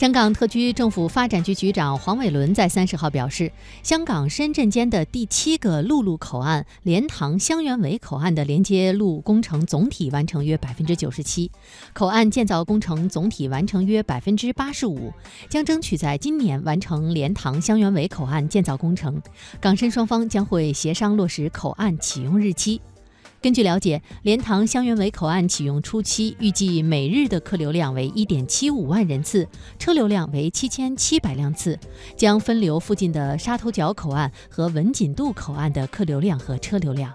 香港特区政府发展局局长黄伟纶在三十号表示，香港、深圳间的第七个陆路口岸莲塘香园围口岸的连接路工程总体完成约百分之九十七，口岸建造工程总体完成约百分之八十五，将争取在今年完成莲塘香园围口岸建造工程。港深双方将会协商落实口岸启用日期。根据了解，莲塘香园围口岸启用初期，预计每日的客流量为一点七五万人次，车流量为七千七百辆次，将分流附近的沙头角口岸和文锦渡口岸的客流量和车流量。